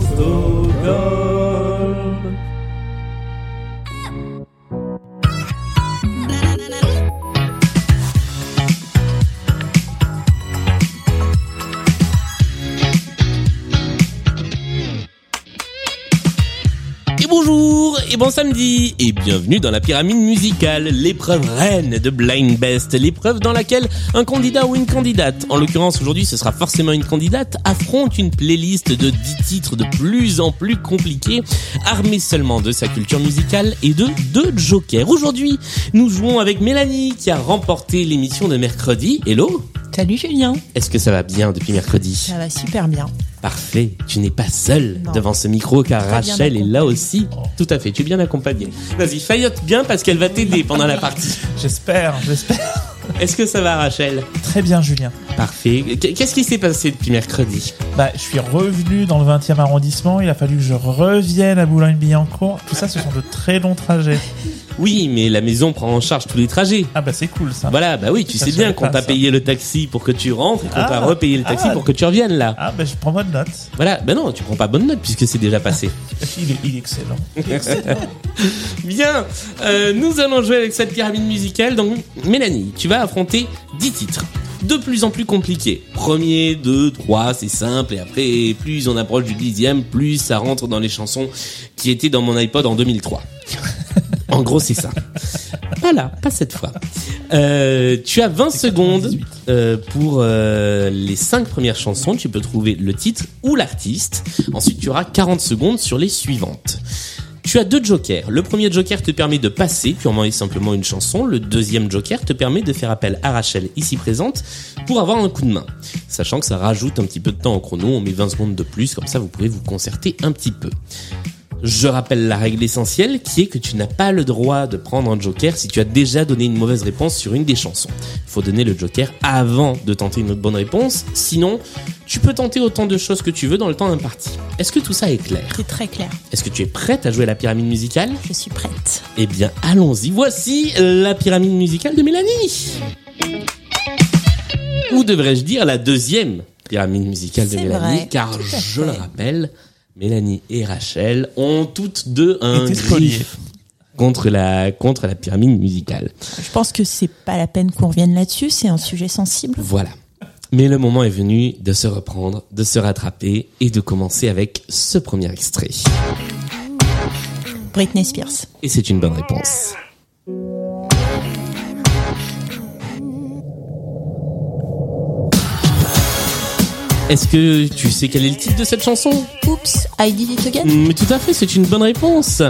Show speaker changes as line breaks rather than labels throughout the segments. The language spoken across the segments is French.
Stockholm.
Bon samedi, et bienvenue dans la pyramide musicale, l'épreuve reine de Blind Best, l'épreuve dans laquelle un candidat ou une candidate, en l'occurrence aujourd'hui ce sera forcément une candidate, affronte une playlist de 10 titres de plus en plus compliqués, armés seulement de sa culture musicale et de deux jokers. Aujourd'hui, nous jouons avec Mélanie qui a remporté l'émission de mercredi. Hello?
Salut Julien,
Est-ce que ça va bien depuis mercredi
ça va super bien.
Parfait, tu n'es pas seul devant ce micro car
Très
Rachel est là aussi. Tout à fait, tu es bien accompagné. Vas-y, faillote bien parce qu'elle va t'aider pendant la partie.
J'espère, j'espère.
Est-ce que ça va Rachel?
Très bien, Julien.
Parfait. Qu- Qu'est-ce qui s'est passé depuis mercredi?
Bah, je suis revenu dans le 20e arrondissement. Il a fallu que je revienne à Boulogne-Billancourt. Tout ça, ce sont de très longs trajets.
Oui, mais la maison prend en charge tous les trajets.
Ah bah c'est cool ça.
Voilà, bah oui, tu
Ça,
sais bien qu'on t'a payé le taxi pour que tu rentres et qu'on
Ah.
t'a repayé le taxi
Ah.
pour que tu reviennes là.
Ah bah je prends bonne note.
Voilà, bah non, tu prends pas bonne note puisque c'est déjà passé.
Il est, il est excellent. Il est excellent.
Bien, euh, nous allons jouer avec cette pyramide musicale. Donc, Mélanie, tu vas affronter 10 titres. De plus en plus compliqués. Premier, deux, trois, c'est simple. Et après, plus on approche du dixième, plus ça rentre dans les chansons qui étaient dans mon iPod en 2003. En gros, c'est ça. Pas là, pas cette fois. Euh, tu as 20 secondes
98.
euh, pour euh, les 5 premières chansons. Tu peux trouver le titre ou l'artiste. Ensuite, tu auras 40 secondes sur les suivantes. Tu as deux jokers. Le premier joker te permet de passer purement et simplement une chanson. Le deuxième joker te permet de faire appel à Rachel ici présente pour avoir un coup de main. Sachant que ça rajoute un petit peu de temps au chrono, on met 20 secondes de plus, comme ça vous pouvez vous concerter un petit peu. Je rappelle la règle essentielle qui est que tu n'as pas le droit de prendre un joker si tu as déjà donné une mauvaise réponse sur une des chansons. Il faut donner le joker avant de tenter une autre bonne réponse, sinon tu peux tenter autant de choses que tu veux dans le temps imparti. Est-ce que tout ça est clair?
C'est très clair.
Est-ce que tu es prête à jouer à la pyramide musicale?
Je suis prête.
Eh bien, allons-y. Voici la pyramide musicale de Mélanie. Ou devrais-je dire la deuxième pyramide musicale de Mélanie,
vrai,
car je le rappelle, Mélanie et Rachel ont toutes deux un griffe contre la contre la pyramide musicale.
Je pense que c'est pas la peine qu'on revienne là-dessus, c'est un sujet sensible.
Voilà. Mais le moment est venu de se reprendre, de se rattraper et de commencer avec ce premier extrait.
Britney Spears.
Et c'est une bonne réponse. Est-ce que tu sais quel est le titre de cette chanson?
Oops, I did it again.
Mais tout à fait, c'est une bonne réponse.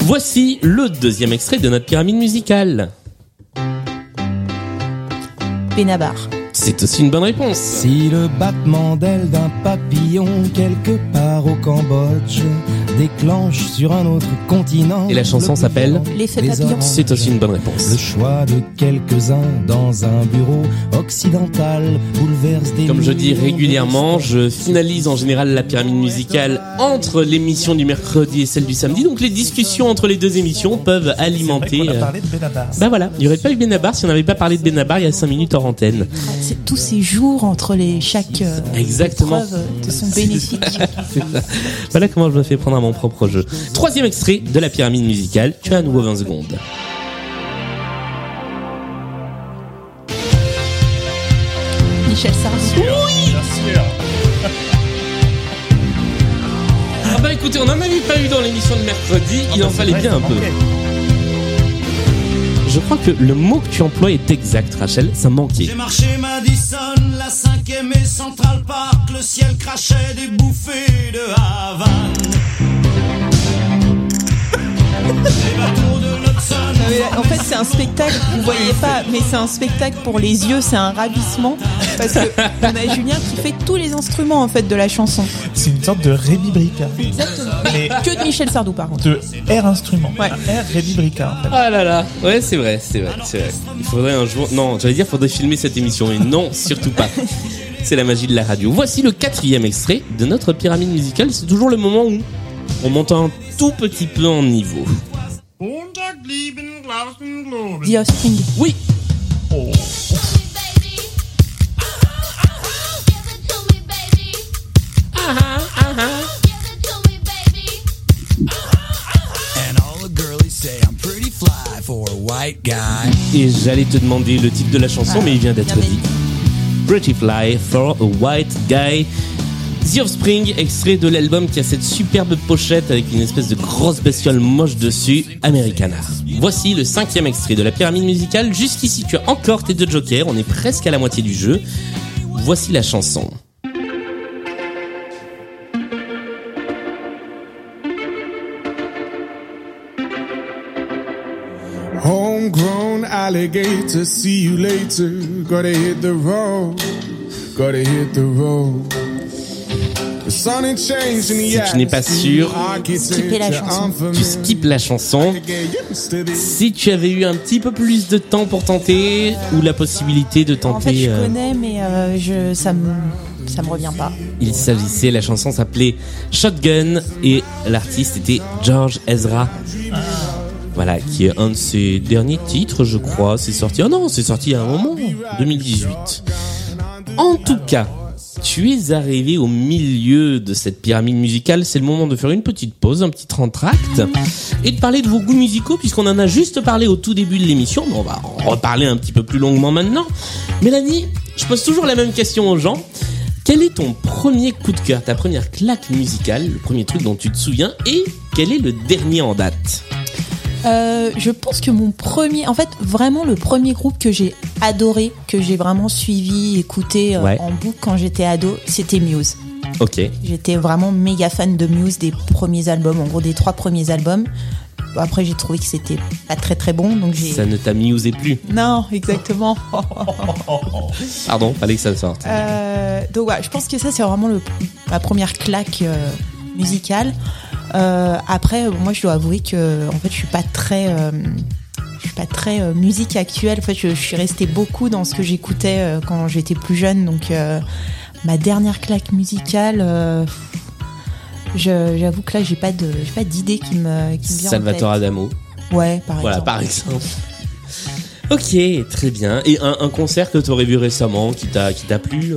Voici le deuxième extrait de notre pyramide musicale.
Benabar.
C'est aussi une bonne réponse.
Si le battement d'aile d'un papillon quelque part au Cambodge déclenche sur un autre continent.
Et la chanson s'appelle
L'effet
des
papillon.
C'est aussi une bonne réponse.
Le choix de quelques-uns dans un bureau occidental bouleverse des
Comme je dis régulièrement, je finalise en général la pyramide musicale entre l'émission du mercredi et celle du samedi. Donc les discussions entre les deux émissions peuvent
C'est vrai
alimenter.
qu'on a
euh,
parlé de Benabar.
Bah voilà, il n'y aurait pas eu Benabar si on n'avait pas parlé de Benabar il y a 5 minutes hors antenne.
C'est tous ces jours entre les chaque euh,
Exactement.
épreuve euh, te sont bénéfiques.
Voilà comment je me fais prendre à mon propre jeu. Troisième extrait de la pyramide musicale, tu as à nouveau 20 secondes.
Michel Sardou.
Bien sûr.
Ah bah écoutez, on n'en avait pas eu dans l'émission de mercredi, il
Ah
en
bah,
fallait bien un peu. Je crois que le mot que tu emploies est exact, Rachel, ça manquait.
J'ai marché Madison, la cinquième et Central Park, le ciel crachait des bouffées de Havane.
En fait, c'est un spectacle, vous voyez pas, mais c'est un spectacle pour les yeux, c'est un ravissement. Parce que on a Julien qui fait tous les instruments en fait de la chanson.
C'est une sorte de Rémi Brica.
Exactement.
Mais
Que de Michel Sardou par contre.
de air instrument.
Ouais.
Air Rémi Brica en fait.
Ah là là, ouais c'est vrai, c'est vrai, c'est vrai. Il faudrait un jour, non, j'allais dire faudrait filmer cette émission, mais non, surtout pas. C'est la magie de la radio. Voici le quatrième extrait de notre pyramide musicale. C'est toujours le moment où on monte un tout petit peu en niveau.
The
Oui. Et j'allais te demander le titre de la chanson, mais il vient d'être dit. Pretty Fly for a White Guy. The Offspring, extrait de l'album qui a cette superbe pochette avec une espèce de grosse bestiole moche dessus, Americana. Voici le cinquième extrait de la pyramide musicale. Jusqu'ici, tu as encore tes deux jokers. On est presque à la moitié du jeu. Voici la chanson.
Homegrown alligator, see you later. Gotta hit the road, gotta hit the road.
Si tu n'es pas sûr,
Skippez la chanson.
Tu skippes la chanson. Si tu avais eu un petit peu plus de temps pour tenter, ou la possibilité de tenter...
En fait, je
euh,
connais, mais euh, je, ça me, ça me revient pas.
Il s'agissait, la chanson s'appelait Shotgun et l'artiste était George Ezra. Voilà, qui est un de ses derniers titres, je crois. C'est sorti. Oh non, c'est sorti a un moment, 2018. En tout cas, tu es arrivé au milieu de cette pyramide musicale. C'est le moment de faire une petite pause, un petit entracte, et de parler de vos goûts musicaux, puisqu'on en a juste parlé au tout début de l'émission. Mais on va en reparler un petit peu plus longuement maintenant. Mélanie, je pose toujours la même question aux gens. Quel est ton premier coup de cœur, ta première claque musicale, le premier truc dont tu te souviens, et quel est le dernier en date?
Euh, je pense que mon premier, en fait, vraiment le premier groupe que j'ai adoré, que j'ai vraiment suivi, écouté euh,
Ouais.
en boucle quand j'étais ado, c'était Muse.
Ok.
J'étais vraiment méga fan de Muse des premiers albums, en gros des trois premiers albums. Après, j'ai trouvé que c'était pas très très bon, donc j'ai.
Ça ne t'amusait plus.
Non, exactement.
Pardon, fallait que ça sorte.
Euh, donc ouais, je pense que ça c'est vraiment le, ma première claque euh, musicale. Euh, après, moi je dois avouer que en fait je suis pas très, euh, je suis pas très euh, musique actuelle. En fait, je, je suis restée beaucoup dans ce que j'écoutais euh, quand j'étais plus jeune. Donc euh, ma dernière claque musicale. J'avoue que là, j'ai pas de, pas d'idée qui me, qui me vient. en
Salvatore
tête.
Adamo.
Ouais, par
Voilà,
exemple.
par exemple. Ok, très bien. Et un, un concert que tu aurais vu récemment qui t'a qui t'a plu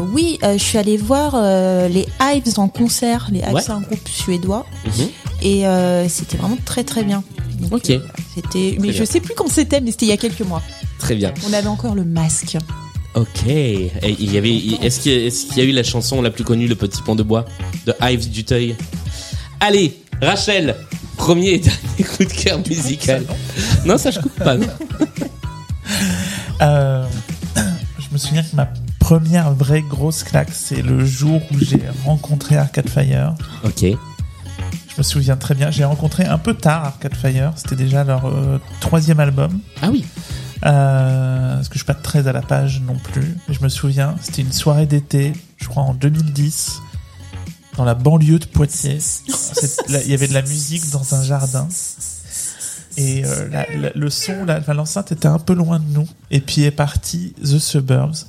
oui, euh, je suis allée voir euh, les Hives en concert. Les Hives,
Ouais.
c'est un groupe suédois.
Mhm.
Et euh, c'était vraiment très très bien. Donc,
Ok.
euh, c'était, mais
bien.
je sais plus quand c'était, mais c'était il y a quelques mois.
Très bien.
On avait encore le masque.
Ok. Et il y avait. Est-ce qu'il y, a- est-ce qu'il y a eu la chanson la plus connue, Le Petit Pont de Bois, de Ives Duteuil Allez, Rachel, premier et dernier coup de cœur musical. Non, ça je coupe pas. non
Euh, je me souviens que ma première vraie grosse claque, c'est le jour où j'ai rencontré Arcade Fire.
Ok.
Je me souviens très bien. J'ai rencontré un peu tard Arcade Fire. C'était déjà leur euh, troisième album.
Ah oui.
Euh, parce que je suis pas très à la page non plus. Mais je me souviens, c'était une soirée d'été, je crois en 2010, dans la banlieue de Poitiers. Il y avait de la musique dans un jardin. Et euh, la- la- le son, l'enceinte était un peu loin de nous. Et puis est parti The Suburbs.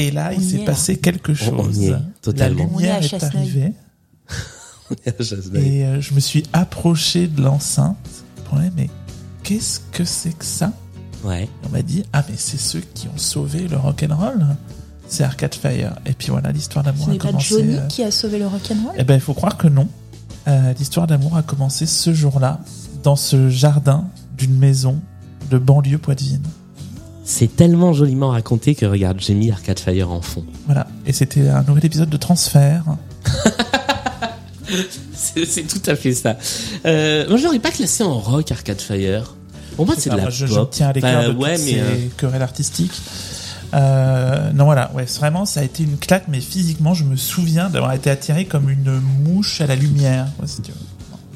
Et là,
On
il s'est
est,
passé quelque chose.
On y est, totalement.
La
On est à
lumière est,
Chasseneuil.
arrivée. Et euh, je me suis approché de l'enceinte pour aller, mais qu'est-ce que c'est que ça?
Ouais.
On m'a dit, ah mais c'est ceux qui ont sauvé le rock'n'roll. C'est Arcade Fire. Et puis voilà, l'histoire d'amour a
n'est pas
commencé.
Johnny
euh,
qui a sauvé le rock'n'roll?
Eh ben, il faut croire que non. Euh, l'histoire d'amour a commencé ce jour-là, dans ce jardin d'une maison de banlieue poitevine.
C'est tellement joliment raconté que regarde, j'ai mis Arcade Fire en fond.
Voilà. Et c'était un nouvel épisode de Transfert.
C'est tout à fait ça. Euh, moi, je l'aurais pas classé en rock Arcade Fire. Pour moi, c'est de la
moi, je, je
pop.
tiens à l'écart de
ouais,
toutes
mais
ces
euh,
querelles artistiques. Euh, non, voilà, ouais, vraiment, ça a été une claque, mais physiquement, je me souviens d'avoir été attiré comme une mouche à la lumière. quoi, si tu veux.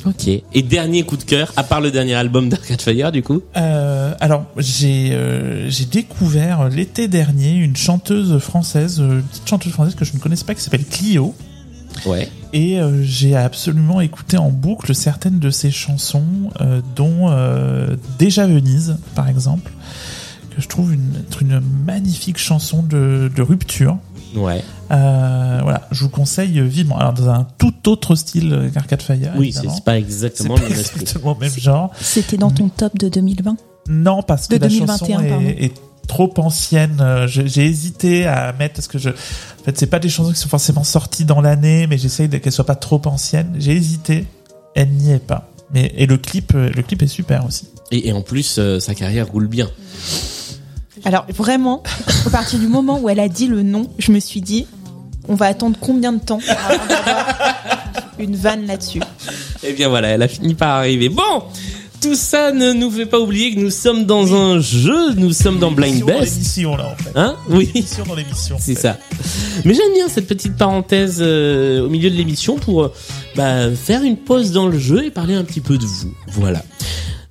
Ok. Et dernier coup de cœur, à part le dernier album d'Arcade Fire, du coup.
Euh, alors, j'ai euh, j'ai découvert l'été dernier une chanteuse française, euh, une petite chanteuse française que je ne connaissais pas, qui s'appelle Clio.
Ouais.
Et euh, j'ai absolument écouté en boucle certaines de ses chansons, dont Déjà Venise, par exemple, que je trouve une, être une magnifique chanson de, de rupture.
Ouais.
Euh, voilà, je vous conseille vivement. Alors, dans un tout autre style qu'Arcade Fire.
Oui, c'est
évidemment.
c'est pas
C'est
exactement
pas
le même esprit.
exactement le même genre.
C'était dans ton top de 2020
Non, parce que
De
la
2021,
chanson est, est trop ancienne. Euh, je- J'ai hésité à mettre parce que je, en fait, c'est pas des chansons qui sont forcément sorties dans l'année, mais j'essaye de- qu'elles soient pas trop anciennes. J'ai hésité. Elle n'y est pas. Mais et le clip, euh, le clip est super aussi.
Et, et en plus, euh, sa carrière roule bien.
Alors vraiment, à partir du moment où elle a dit le nom, je me suis dit, on va attendre combien de temps avant d'avoir une vanne là-dessus?
Et Eh bien voilà, elle a fini par arriver. Bon, tout ça ne nous fait pas oublier que nous sommes dans un jeu, nous sommes dans Blind Best.
l'émission là en fait.
Hein? Oui.
Dans l'émission.
C'est ça. Mais j'aime bien cette petite parenthèse euh, au milieu de l'émission pour euh, bah, faire une pause dans le jeu et parler un petit peu de vous. Voilà.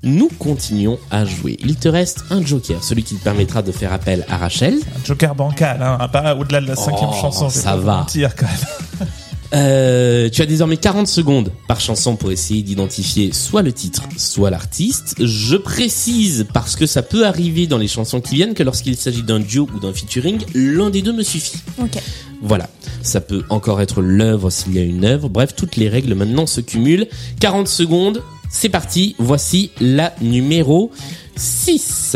Nous continuons à jouer. Il te reste un joker, celui qui te permettra de faire appel à Rachel.
Un Joker bancal, hein, pas au-delà de la cinquième
Oh,
chanson.
ça va.
mentir, quand même.
Euh, tu as désormais 40 secondes par chanson pour essayer d'identifier soit le titre, soit l'artiste. Je précise, parce que ça peut arriver dans les chansons qui viennent, que lorsqu'il s'agit d'un duo ou d'un featuring, l'un des deux me suffit.
Ok.
Voilà. Ça peut encore être l'œuvre s'il y a une œuvre. Bref, toutes les règles maintenant se cumulent. 40 secondes. C'est parti. Voici la numéro 6.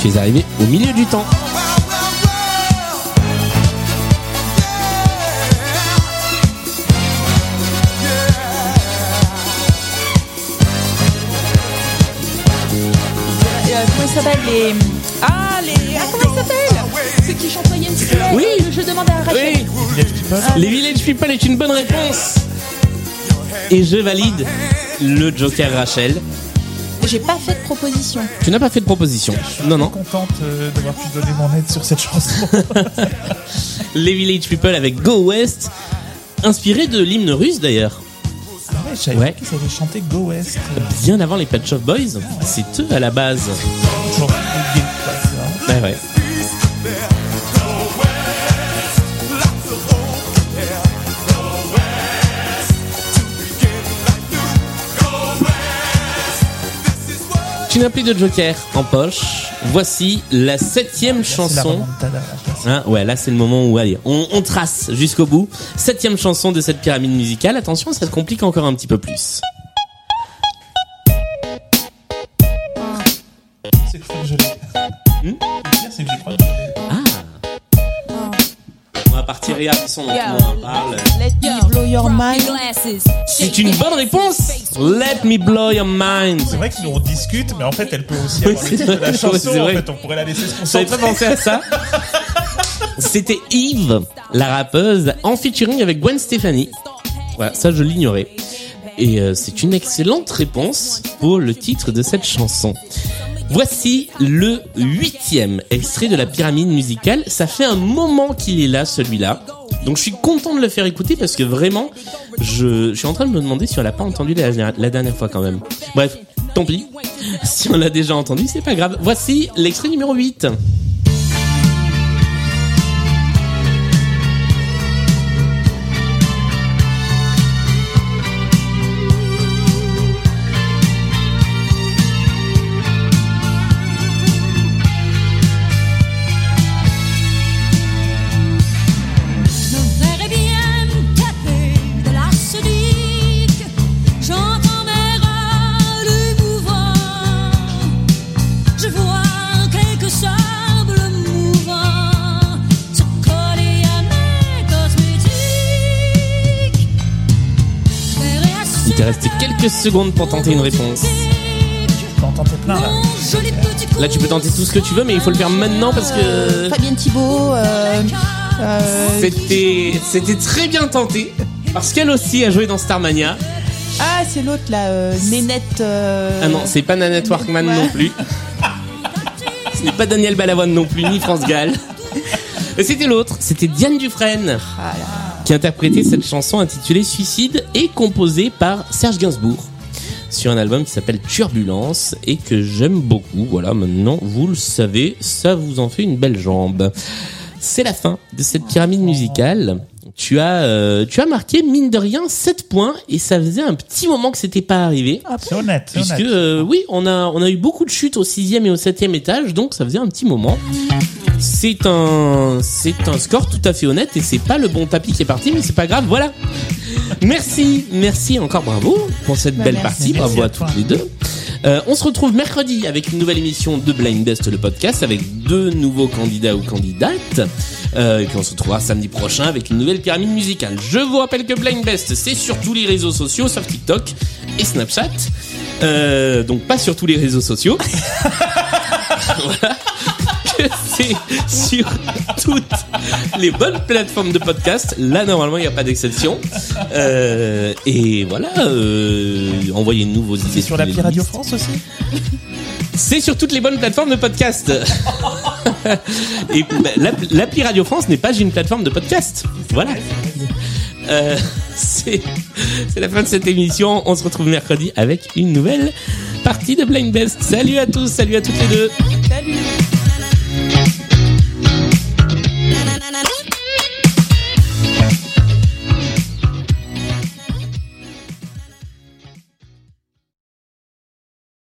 Tu es arrivé au milieu du temps.
Ils s'appellent les Ah les ah, comment ils s'appellent Ceux qui chantent.
Oui.
Je demande à Rachel.
Oui.
Village People.
Les Village People est une bonne réponse. Et je valide le Joker Rachel.
J'ai pas fait de proposition.
Tu n'as pas fait de proposition. Non, non.
contente euh, d'avoir pu donner mon aide sur cette chanson.
Les Village People avec Go West. Inspiré de l'hymne russe d'ailleurs.
Ouais, je savais
Ouais.
pas qu'ils avaient chanté Go West. euh,
Bien avant les Patch of Boys. C'est eux à la base. Ouais, ouais. Tu n'as plus de joker en poche. Voici la septième chanson. Hein, ouais, là c'est le moment où allez, on, on trace jusqu'au bout. Septième chanson de cette pyramide musicale. Attention, ça se complique encore un petit peu plus.
C'est que je crois que je l'ai.
Hmm
Le pire, c'est que je crois que je l'ai.
Ah. On va partir et à son on en parle.
Let me blow your mind.
C'est une bonne réponse. Let me blow your mind.
C'est vrai que nous on discute, mais en fait elle peut aussi
Oui,
avoir le
c'est
titre de
vrai.
la chanson. en fait, on pourrait la laisser se
J'avais
concentrer.
pas pensé à ça. C'était Eve, la rappeuse, en featuring avec Gwen Stefani. Voilà, ça je l'ignorais. Et euh, c'est une excellente réponse pour le titre de cette chanson. Voici le huitième extrait de la pyramide musicale. Ça fait un moment qu'il est là, celui-là. Donc je suis content de le faire écouter parce que vraiment, je, je suis en train de me demander si on l'a pas entendu la, la dernière fois quand même. Bref, tant pis. Si on l'a déjà entendu, c'est pas grave. Voici l'extrait numéro 8.
Quelques
secondes pour tenter une réponse.
Plein là.
Là, tu peux tenter tout ce que tu veux, mais il faut le faire maintenant parce que
Fabienne Thibault. Euh, euh,
c'était c'était très bien tenté. Parce qu'elle aussi a joué dans Starmania.
ah, c'est l'autre là, euh, Nénette. euh,
Ah non, c'est pas Nanette Workman
Ouais.
non plus. Ce n'est pas Daniel Balavoine non plus, ni France Gall. C'était l'autre, c'était Diane Dufresne
Ah là.
Qui interprétait cette chanson intitulée Suicide et composée par Serge Gainsbourg sur un album qui s'appelle Turbulence et que j'aime beaucoup. Voilà, maintenant vous le savez, ça vous en fait une belle jambe. C'est la fin de cette pyramide musicale. Tu as, euh, tu as marqué mine de rien 7 points et ça faisait un petit moment que c'était pas arrivé.
C'est honnête, c'est
Puisque
honnête.
euh, oui, on a on a eu beaucoup de chutes au sixième et au septième étage, donc ça faisait un petit moment. C'est un, c'est un score tout à fait honnête et c'est pas le bon tapis qui est parti, mais c'est pas grave, voilà. Merci, merci encore bravo pour cette
Bah,
belle
merci.
partie,
Merci
bravo
à
toutes les deux. Euh, on se retrouve mercredi avec une nouvelle émission de Blind Best le podcast avec deux nouveaux candidats ou candidates. Euh, et puis on se retrouvera samedi prochain avec une nouvelle pyramide musicale. Je vous rappelle que Blind Best c'est sur tous les réseaux sociaux sauf TikTok et Snapchat. Euh, donc pas sur tous les réseaux sociaux. voilà. Que c'est sur toutes les bonnes plateformes de podcast. Là, normalement, il n'y a pas d'exception. Euh, et voilà, euh, envoyez-nous vos idées.
C'est sur l'appli Radio. France aussi
C'est sur toutes les bonnes plateformes de podcast. et bah, l'app- l'appli Radio France n'est pas une plateforme de podcast. Voilà. Euh, c'est c'est la fin de cette émission. On se retrouve mercredi avec une nouvelle partie de Blind Best. Salut à tous, salut à toutes les deux.
Salut